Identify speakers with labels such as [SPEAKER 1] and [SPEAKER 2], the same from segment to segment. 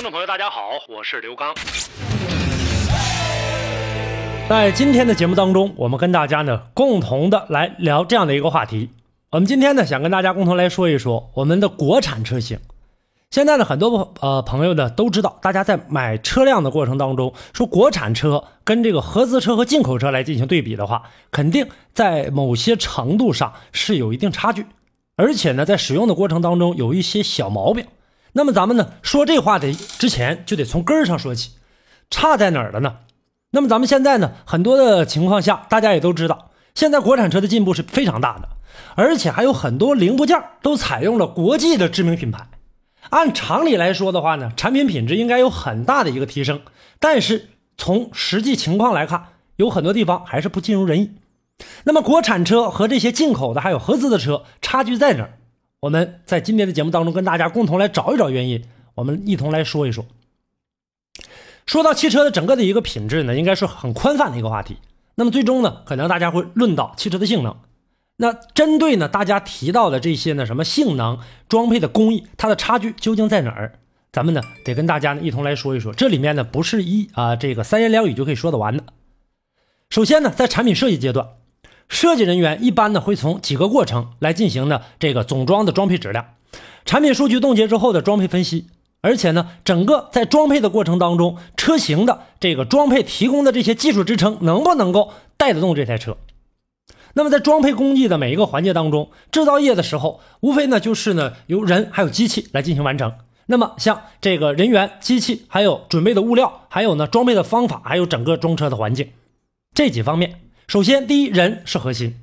[SPEAKER 1] 听众朋友，大家好，我是刘刚。
[SPEAKER 2] 在今天的节目当中，我们跟大家呢共同的来聊这样的一个话题。我们今天呢想跟大家共同来说一说我们的国产车型。现在呢很多呃朋友呢都知道，大家在买车辆的过程当中，说国产车跟这个合资车和进口车来进行对比的话，肯定在某些程度上是有一定差距，而且呢在使用的过程当中有一些小毛病。那么咱们呢说这话的之前就得从根儿上说起，差在哪儿了呢？那么咱们现在呢很多的情况下，大家也都知道，现在国产车的进步是非常大的，而且还有很多零部件都采用了国际的知名品牌。按常理来说的话呢，产品品质应该有很大的一个提升，但是从实际情况来看，有很多地方还是不尽如人意。那么国产车和这些进口的还有合资的车差距在哪儿？我们在今天的节目当中跟大家共同来找一找原因，我们一同来说一说。说到汽车的整个的一个品质呢，应该是很宽泛的一个话题。那么最终呢，可能大家会论到汽车的性能。那针对呢大家提到的这些呢什么性能、装配的工艺，它的差距究竟在哪儿？咱们呢得跟大家呢一同来说一说。这里面呢不是一啊这个三言两语就可以说得完的。首先呢，在产品设计阶段。设计人员一般呢会从几个过程来进行呢这个总装的装配质量、产品数据冻结之后的装配分析，而且呢整个在装配的过程当中，车型的这个装配提供的这些技术支撑能不能够带得动这台车？那么在装配工艺的每一个环节当中，制造业的时候无非呢就是呢由人还有机器来进行完成。那么像这个人员、机器，还有准备的物料，还有呢装配的方法，还有整个装车的环境这几方面。首先，第一，人是核心，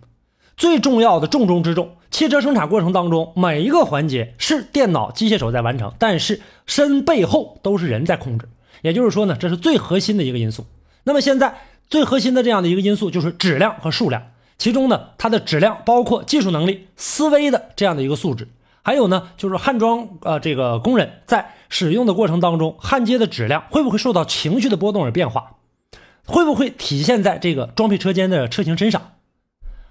[SPEAKER 2] 最重要的重中之重。汽车生产过程当中，每一个环节是电脑、机械手在完成，但是身背后都是人在控制。也就是说呢，这是最核心的一个因素。那么现在最核心的这样的一个因素就是质量和数量。其中呢，它的质量包括技术能力、思维的这样的一个素质，还有呢，就是焊装呃这个工人在使用的过程当中，焊接的质量会不会受到情绪的波动而变化。会不会体现在这个装配车间的车型身上？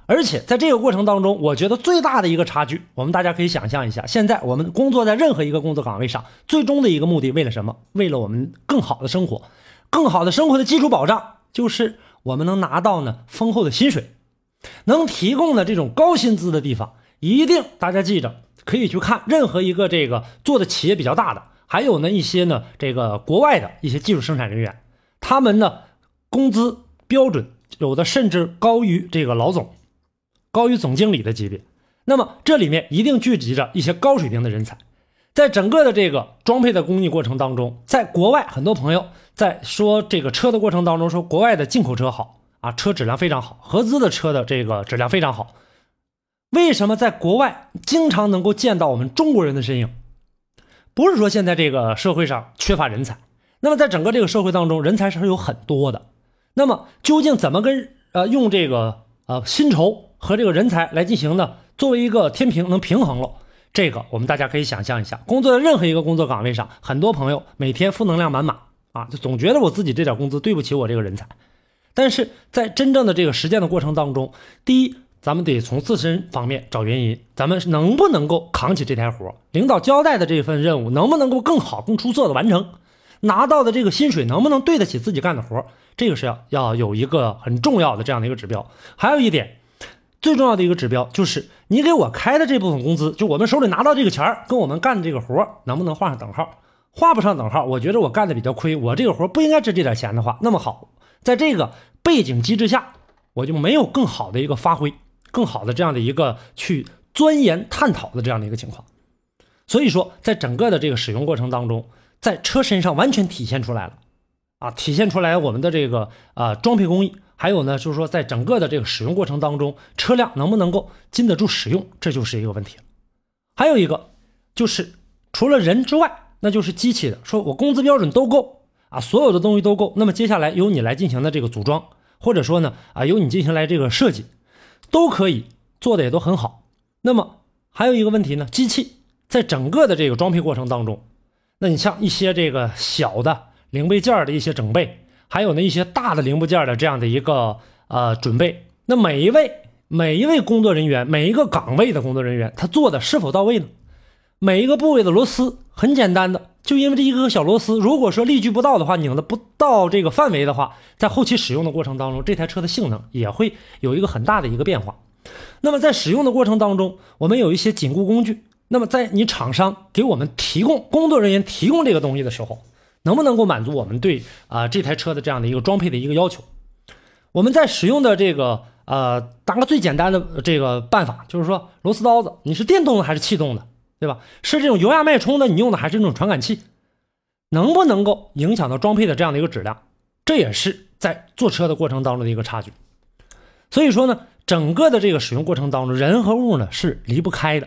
[SPEAKER 2] 而且在这个过程当中，我觉得最大的一个差距，我们大家可以想象一下：现在我们工作在任何一个工作岗位上，最终的一个目的为了什么？为了我们更好的生活，更好的生活的基础保障就是我们能拿到呢丰厚的薪水，能提供的这种高薪资的地方，一定大家记着可以去看任何一个这个做的企业比较大的，还有呢一些呢这个国外的一些技术生产人员，他们呢。工资标准有的甚至高于这个老总，高于总经理的级别。那么这里面一定聚集着一些高水平的人才。在整个的这个装配的工艺过程当中，在国外很多朋友在说这个车的过程当中，说国外的进口车好啊，车质量非常好，合资的车的这个质量非常好。为什么在国外经常能够见到我们中国人的身影？不是说现在这个社会上缺乏人才，那么在整个这个社会当中，人才是有很多的。那么究竟怎么跟呃用这个呃薪酬和这个人才来进行呢？作为一个天平能平衡了，这个我们大家可以想象一下，工作在任何一个工作岗位上，很多朋友每天负能量满满啊，就总觉得我自己这点工资对不起我这个人才。但是在真正的这个实践的过程当中，第一，咱们得从自身方面找原因，咱们能不能够扛起这台活？领导交代的这份任务能不能够更好、更出色的完成？拿到的这个薪水能不能对得起自己干的活？这个是要要有一个很重要的这样的一个指标。还有一点，最重要的一个指标就是你给我开的这部分工资，就我们手里拿到这个钱儿，跟我们干的这个活能不能画上等号？画不上等号，我觉得我干的比较亏，我这个活不应该值这点钱的话，那么好，在这个背景机制下，我就没有更好的一个发挥，更好的这样的一个去钻研探讨的这样的一个情况。所以说，在整个的这个使用过程当中。在车身上完全体现出来了，啊，体现出来我们的这个啊装配工艺，还有呢，就是说在整个的这个使用过程当中，车辆能不能够经得住使用，这就是一个问题了。还有一个就是除了人之外，那就是机器的。说我工资标准都够啊，所有的东西都够，那么接下来由你来进行的这个组装，或者说呢啊由你进行来这个设计，都可以做的也都很好。那么还有一个问题呢，机器在整个的这个装配过程当中，那你像一些这个小的零配件的一些整备，还有呢一些大的零部件的这样的一个呃准备，那每一位每一位工作人员，每一个岗位的工作人员，他做的是否到位呢？每一个部位的螺丝很简单的，就因为这一个小螺丝，如果说力矩不到的话，拧的不到这个范围的话，在后期使用的过程当中，这台车的性能也会有一个很大的一个变化。那么在使用的过程当中，我们有一些紧固工具。那么在你厂商给我们提供工作人员提供这个东西的时候，能不能够满足我们对啊这台车的这样的一个装配的一个要求？我们在使用的这个呃，打个最简单的这个办法，就是说螺丝刀子你是电动的还是气动的，对吧？是这种油压脉冲的，你用的还是那种传感器？能不能够影响到装配的这样的一个质量？这也是在坐车的过程当中的一个差距。所以说呢。整个的这个使用过程当中，人和物呢是离不开的。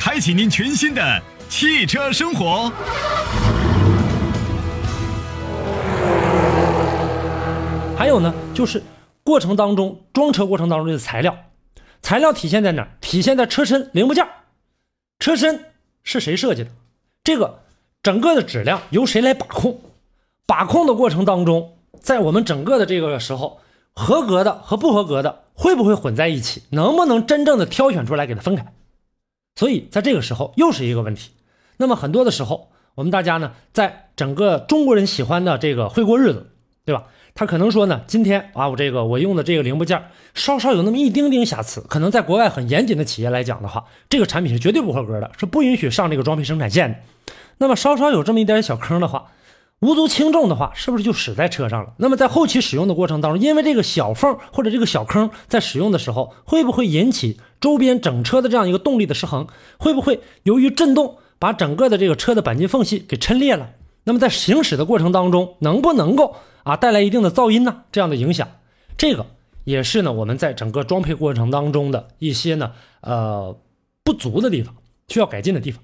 [SPEAKER 3] 开启您全新的汽车生活。
[SPEAKER 2] 还有呢，就是过程当中装车过程当中的材料，材料体现在哪？体现在车身零部件，车身。是谁设计的？这个整个的质量由谁来把控？把控的过程当中，在我们整个的这个时候，合格的和不合格的会不会混在一起？能不能真正的挑选出来给它分开？所以在这个时候又是一个问题。那么很多的时候，我们大家呢，在整个中国人喜欢的这个会过日子，对吧？他可能说呢，今天啊，我这个我用的这个零部件稍稍有那么一丁丁瑕疵，可能在国外很严谨的企业来讲的话，这个产品是绝对不合格的，是不允许上这个装配生产线的。那么稍稍有这么一点小坑的话，无足轻重的话，是不是就使在车上了？那么在后期使用的过程当中，因为这个小缝或者这个小坑在使用的时候，会不会引起周边整车的这样一个动力的失衡？会不会由于震动把整个的这个车的钣金缝隙给抻裂了？那么在行驶的过程当中，能不能够？啊，带来一定的噪音呢，这样的影响，这个也是呢，我们在整个装配过程当中的一些呢，呃，不足的地方，需要改进的地方。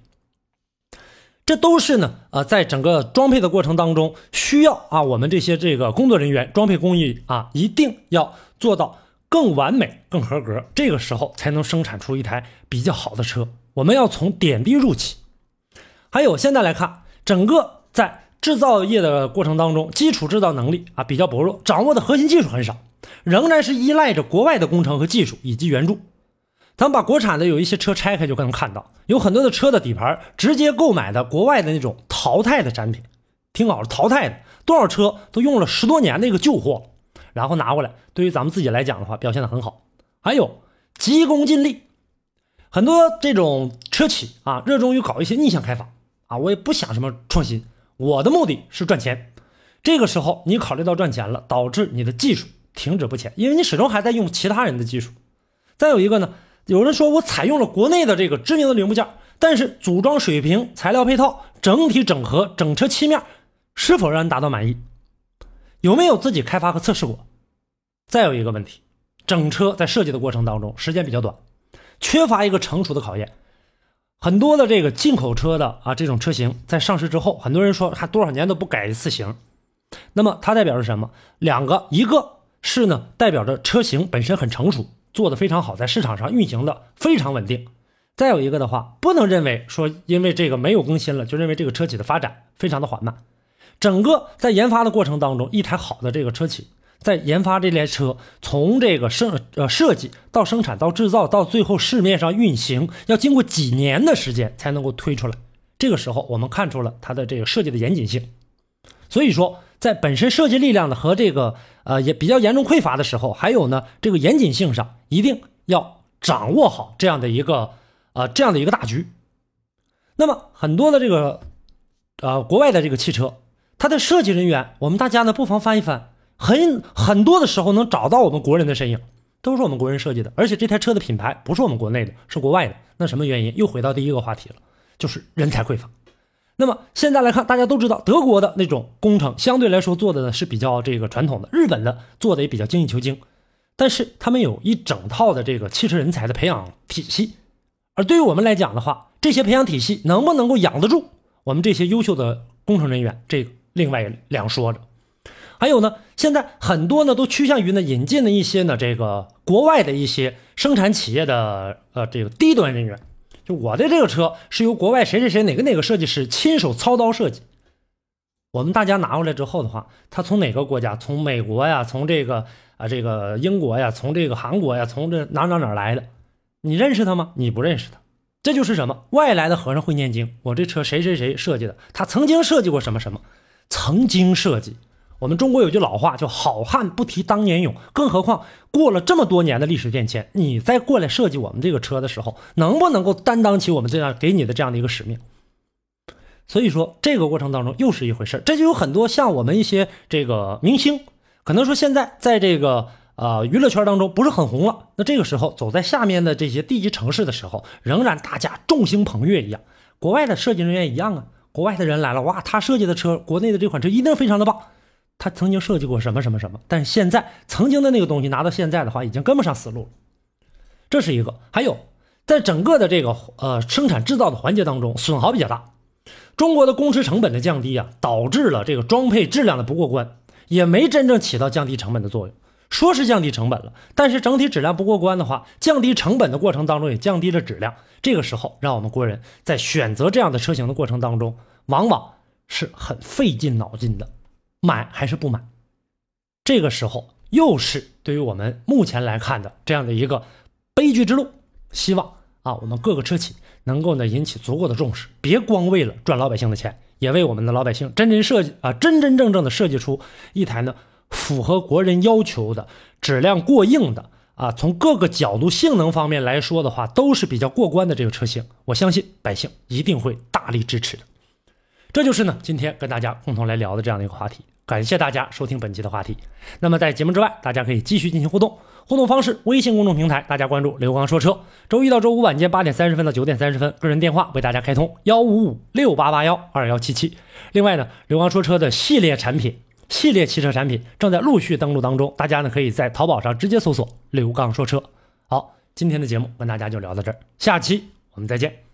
[SPEAKER 2] 这都是呢，呃，在整个装配的过程当中，需要啊，我们这些这个工作人员、装配工艺啊，一定要做到更完美、更合格，这个时候才能生产出一台比较好的车。我们要从点滴入起。还有，现在来看，整个在。制造业的过程当中，基础制造能力啊比较薄弱，掌握的核心技术很少，仍然是依赖着国外的工程和技术以及援助。咱们把国产的有一些车拆开，就能看到有很多的车的底盘直接购买的国外的那种淘汰的产品，听好了，淘汰的多少车都用了十多年的一个旧货，然后拿过来，对于咱们自己来讲的话，表现的很好。还有急功近利，很多这种车企啊，热衷于搞一些逆向开发啊，我也不想什么创新。我的目的是赚钱，这个时候你考虑到赚钱了，导致你的技术停止不前，因为你始终还在用其他人的技术。再有一个呢，有人说我采用了国内的这个知名的零部件，但是组装水平、材料配套、整体整合、整车漆面是否让人达到满意？有没有自己开发和测试过？再有一个问题，整车在设计的过程当中时间比较短，缺乏一个成熟的考验。很多的这个进口车的啊，这种车型在上市之后，很多人说还多少年都不改一次型，那么它代表着什么？两个，一个是呢，代表着车型本身很成熟，做的非常好，在市场上运行的非常稳定；再有一个的话，不能认为说因为这个没有更新了，就认为这个车企的发展非常的缓慢。整个在研发的过程当中，一台好的这个车企。在研发这台车，从这个生呃设计到生产到制造到最后市面上运行，要经过几年的时间才能够推出来。这个时候，我们看出了它的这个设计的严谨性。所以说，在本身设计力量的和这个呃也比较严重匮乏的时候，还有呢这个严谨性上，一定要掌握好这样的一个呃这样的一个大局。那么很多的这个呃国外的这个汽车，它的设计人员，我们大家呢不妨翻一翻，很很多的时候能找到我们国人的身影，都是我们国人设计的。而且这台车的品牌不是我们国内的，是国外的。那什么原因？又回到第一个话题了，就是人才匮乏。那么现在来看，大家都知道德国的那种工程相对来说做的呢是比较这个传统的，日本的做的也比较精益求精，但是他们有一整套的这个汽车人才的培养体系。而对于我们来讲的话，这些培养体系能不能够养得住我们这些优秀的工程人员，这个另外两说着。还有呢，现在很多呢都趋向于呢引进了一些呢这个国外的一些生产企业的呃这个低端人员。就我的这个车是由国外谁谁谁哪个哪个设计师亲手操刀设计，我们大家拿过来之后的话，他从哪个国家？从美国呀，从这个啊这个英国呀，从这个韩国呀，从这哪哪哪来的？你认识他吗？你不认识他，这就是什么？外来的和尚会念经。我这车谁谁谁设计的？他曾经设计过什么什么？曾经设计。我们中国有句老话叫“好汉不提当年勇”，更何况过了这么多年的历史变迁，你再过来设计我们这个车的时候，能不能够担当起我们这样给你的这样的一个使命？所以说，这个过程当中又是一回事这就有很多像我们一些这个明星，可能说现在在这个呃娱乐圈当中不是很红了，那这个时候走在下面的这些地级城市的时候，仍然大家众星捧月一样，国外的设计人员一样啊，国外的人来了，哇，他设计的车，国内的这款车一定非常的棒。他曾经设计过什么什么什么，但是现在曾经的那个东西拿到现在的话，已经跟不上思路了。这是一个，还有在整个的这个呃生产制造的环节当中，损耗比较大。中国的工时成本的降低啊，导致了这个装配质量的不过关，也没真正起到降低成本的作用。说是降低成本了，但是整体质量不过关的话，降低成本的过程当中也降低了质量。这个时候，让我们国人在选择这样的车型的过程当中，往往是很费尽脑筋的。买还是不买？这个时候又是对于我们目前来看的这样的一个悲剧之路。希望啊，我们各个车企能够呢引起足够的重视，别光为了赚老百姓的钱，也为我们的老百姓真真设计啊，真真正正的设计出一台呢符合国人要求的、质量过硬的啊，从各个角度性能方面来说的话都是比较过关的这个车型。我相信百姓一定会大力支持的。这就是呢今天跟大家共同来聊的这样的一个话题。感谢大家收听本期的话题。那么在节目之外，大家可以继续进行互动。互动方式：微信公众平台，大家关注“刘刚说车”。周一到周五晚间八点三十分到九点三十分，个人电话为大家开通幺五五六八八幺二幺七七。另外呢，刘刚说车的系列产品、系列汽车产品正在陆续登录当中，大家呢可以在淘宝上直接搜索“刘刚说车”。好，今天的节目跟大家就聊到这儿，下期我们再见。